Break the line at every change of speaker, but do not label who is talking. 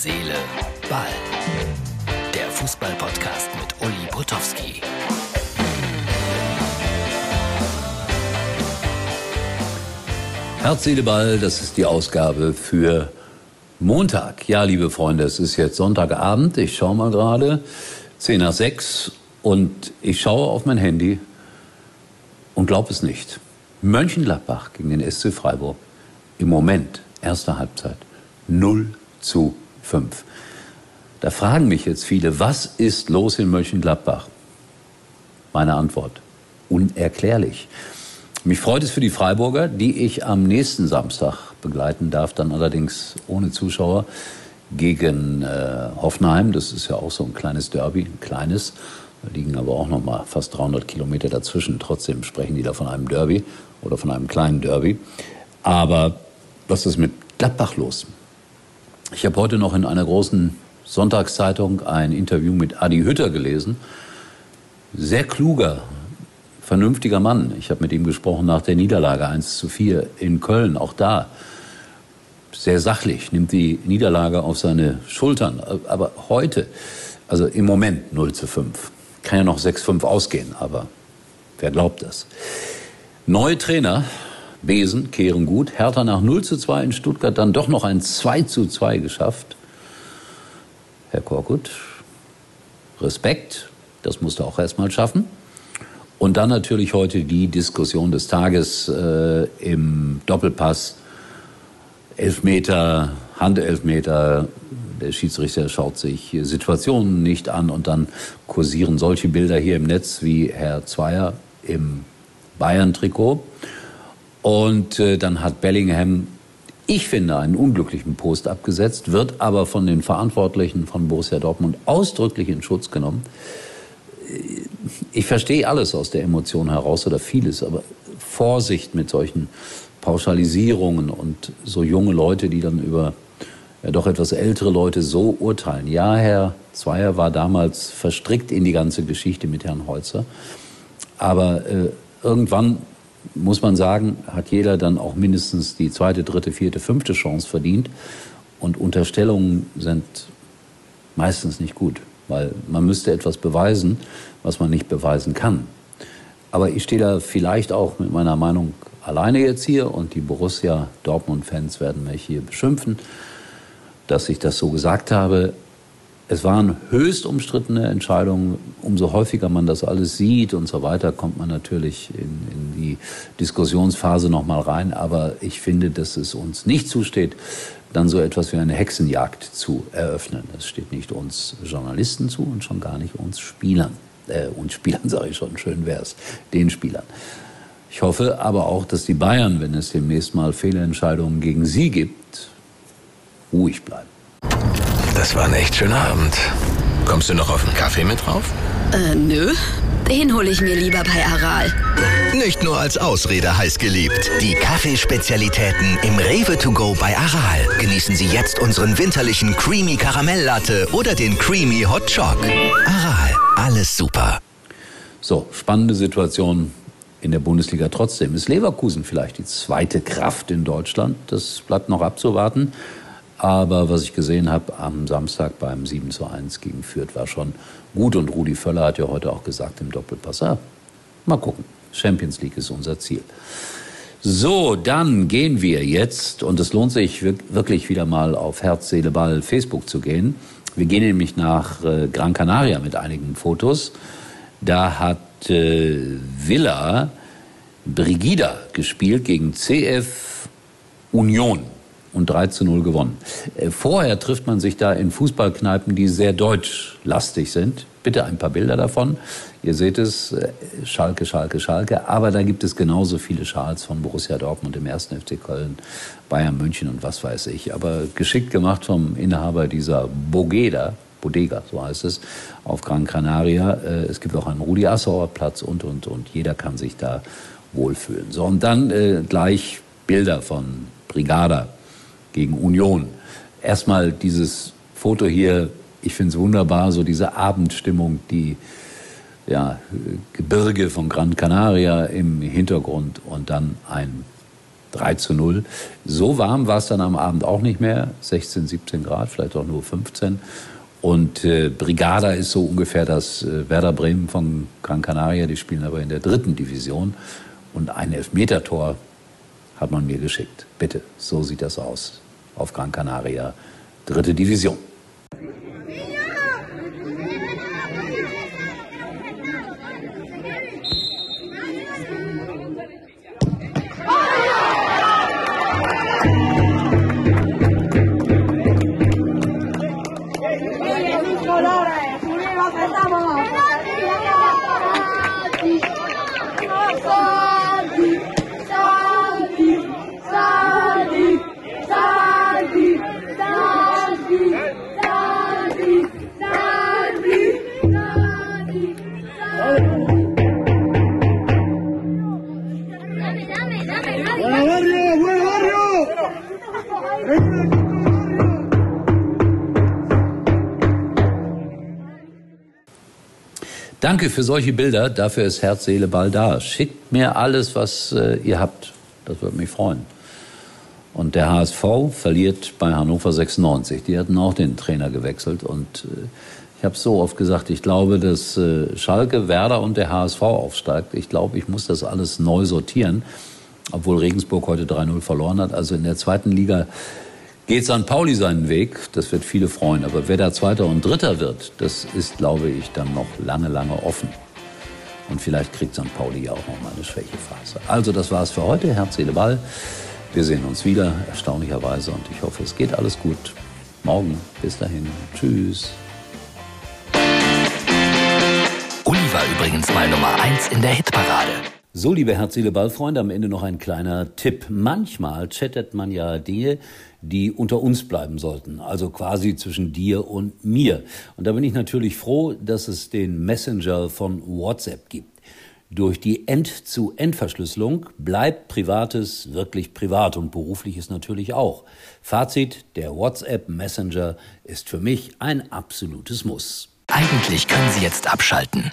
Seele, Ball. Der Fußball-Podcast mit Uli Potowski.
Herz, Seele, Ball, das ist die Ausgabe für Montag. Ja, liebe Freunde, es ist jetzt Sonntagabend. Ich schaue mal gerade, 10 nach 6 und ich schaue auf mein Handy und glaube es nicht. Mönchengladbach gegen den SC Freiburg. Im Moment, erste Halbzeit, 0 zu 5. Da fragen mich jetzt viele, was ist los in Mönchengladbach? Meine Antwort, unerklärlich. Mich freut es für die Freiburger, die ich am nächsten Samstag begleiten darf, dann allerdings ohne Zuschauer gegen äh, Hoffenheim. Das ist ja auch so ein kleines Derby, ein kleines. Da liegen aber auch noch mal fast 300 Kilometer dazwischen. Trotzdem sprechen die da von einem Derby oder von einem kleinen Derby. Aber was ist mit Gladbach los? Ich habe heute noch in einer großen Sonntagszeitung ein Interview mit Adi Hütter gelesen. Sehr kluger, vernünftiger Mann. Ich habe mit ihm gesprochen nach der Niederlage 1 zu 4 in Köln. Auch da sehr sachlich, nimmt die Niederlage auf seine Schultern. Aber heute, also im Moment 0 zu 5. Kann ja noch 6-5 ausgehen, aber wer glaubt das? Neue Trainer, Besen, kehren gut. Hertha nach 0 zu 2 in Stuttgart dann doch noch ein 2 zu 2 geschafft. Herr Korkut, Respekt, das musste auch erstmal schaffen. Und dann natürlich heute die Diskussion des Tages äh, im Doppelpass. Elfmeter, Handelfmeter, der Schiedsrichter schaut sich Situationen nicht an und dann kursieren solche Bilder hier im Netz wie Herr Zweier im Bayern-Trikot. Und äh, dann hat Bellingham, ich finde, einen unglücklichen Post abgesetzt, wird aber von den Verantwortlichen von Borussia Dortmund ausdrücklich in Schutz genommen. Ich verstehe alles aus der Emotion heraus oder vieles, aber Vorsicht mit solchen Pauschalisierungen und so junge Leute, die dann über ja, doch etwas ältere Leute so urteilen. Ja, Herr Zweier war damals verstrickt in die ganze Geschichte mit Herrn Holzer, aber äh, irgendwann muss man sagen, hat jeder dann auch mindestens die zweite, dritte, vierte, fünfte Chance verdient. Und Unterstellungen sind meistens nicht gut, weil man müsste etwas beweisen, was man nicht beweisen kann. Aber ich stehe da vielleicht auch mit meiner Meinung alleine jetzt hier und die Borussia Dortmund-Fans werden mich hier beschimpfen, dass ich das so gesagt habe. Es waren höchst umstrittene Entscheidungen. Umso häufiger man das alles sieht und so weiter, kommt man natürlich in, in die Diskussionsphase nochmal rein. Aber ich finde, dass es uns nicht zusteht, dann so etwas wie eine Hexenjagd zu eröffnen. Das steht nicht uns Journalisten zu und schon gar nicht uns Spielern. Äh, uns Spielern sage ich schon, schön wär's, den Spielern. Ich hoffe aber auch, dass die Bayern, wenn es demnächst mal Fehlentscheidungen gegen sie gibt, ruhig bleiben.
Das war ein echt schöner Abend. Kommst du noch auf einen Kaffee mit drauf?
Äh, nö. Den hole ich mir lieber bei Aral.
Nicht nur als Ausrede heiß geliebt. Die Kaffeespezialitäten im Rewe to go bei Aral. Genießen Sie jetzt unseren winterlichen Creamy Karamell-Latte oder den Creamy Hot Choc. Aral, alles super.
So, spannende Situation in der Bundesliga trotzdem. Ist Leverkusen vielleicht die zweite Kraft in Deutschland? Das bleibt noch abzuwarten. Aber was ich gesehen habe am Samstag beim 7 zu 1 gegen Fürth war schon gut. Und Rudi Völler hat ja heute auch gesagt im Doppelpass, ah, mal gucken. Champions League ist unser Ziel. So, dann gehen wir jetzt, und es lohnt sich wirklich wieder mal auf Herz, Seele, Ball Facebook zu gehen. Wir gehen nämlich nach äh, Gran Canaria mit einigen Fotos. Da hat äh, Villa Brigida gespielt gegen CF Union und 3 zu 0 gewonnen. Äh, vorher trifft man sich da in Fußballkneipen, die sehr deutschlastig sind. Bitte ein paar Bilder davon. Ihr seht es, äh, Schalke, Schalke, Schalke. Aber da gibt es genauso viele Schals von Borussia Dortmund im 1. FC Köln, Bayern München und was weiß ich. Aber geschickt gemacht vom Inhaber dieser Bogeda, Bodega, so heißt es, auf Gran Canaria. Äh, es gibt auch einen Rudi Assauer Platz und, und, und. Jeder kann sich da wohlfühlen. So, und dann äh, gleich Bilder von Brigada gegen Union. Erstmal dieses Foto hier, ich finde es wunderbar, so diese Abendstimmung, die ja, Gebirge von Gran Canaria im Hintergrund und dann ein 3 zu 0. So warm war es dann am Abend auch nicht mehr. 16, 17 Grad, vielleicht auch nur 15. Und äh, Brigada ist so ungefähr das äh, Werder Bremen von Gran Canaria. Die spielen aber in der dritten Division. Und ein Elfmetertor hat man mir geschickt. Bitte, so sieht das aus auf Gran Canaria, dritte Division. Danke für solche Bilder. Dafür ist Herz, Seele, Ball da. Schickt mir alles, was äh, ihr habt. Das würde mich freuen. Und der HSV verliert bei Hannover 96. Die hatten auch den Trainer gewechselt. Und äh, ich habe so oft gesagt, ich glaube, dass äh, Schalke, Werder und der HSV aufsteigt. Ich glaube, ich muss das alles neu sortieren. Obwohl Regensburg heute 3-0 verloren hat. Also in der zweiten Liga geht St. Pauli seinen Weg. Das wird viele freuen. Aber wer da Zweiter und Dritter wird, das ist, glaube ich, dann noch lange, lange offen. Und vielleicht kriegt St. Pauli ja auch noch mal eine Schwächephase. Also das war's für heute. Herz, Seele, Ball. Wir sehen uns wieder, erstaunlicherweise. Und ich hoffe, es geht alles gut. Morgen. Bis dahin. Tschüss.
Uli war übrigens mal Nummer 1 in der Hitparade.
So, liebe Herz, Ballfreunde, am Ende noch ein kleiner Tipp. Manchmal chattet man ja Dinge, die unter uns bleiben sollten, also quasi zwischen dir und mir. Und da bin ich natürlich froh, dass es den Messenger von WhatsApp gibt. Durch die End-zu-End-Verschlüsselung bleibt Privates wirklich privat und berufliches natürlich auch. Fazit, der WhatsApp Messenger ist für mich ein absolutes Muss.
Eigentlich können Sie jetzt abschalten.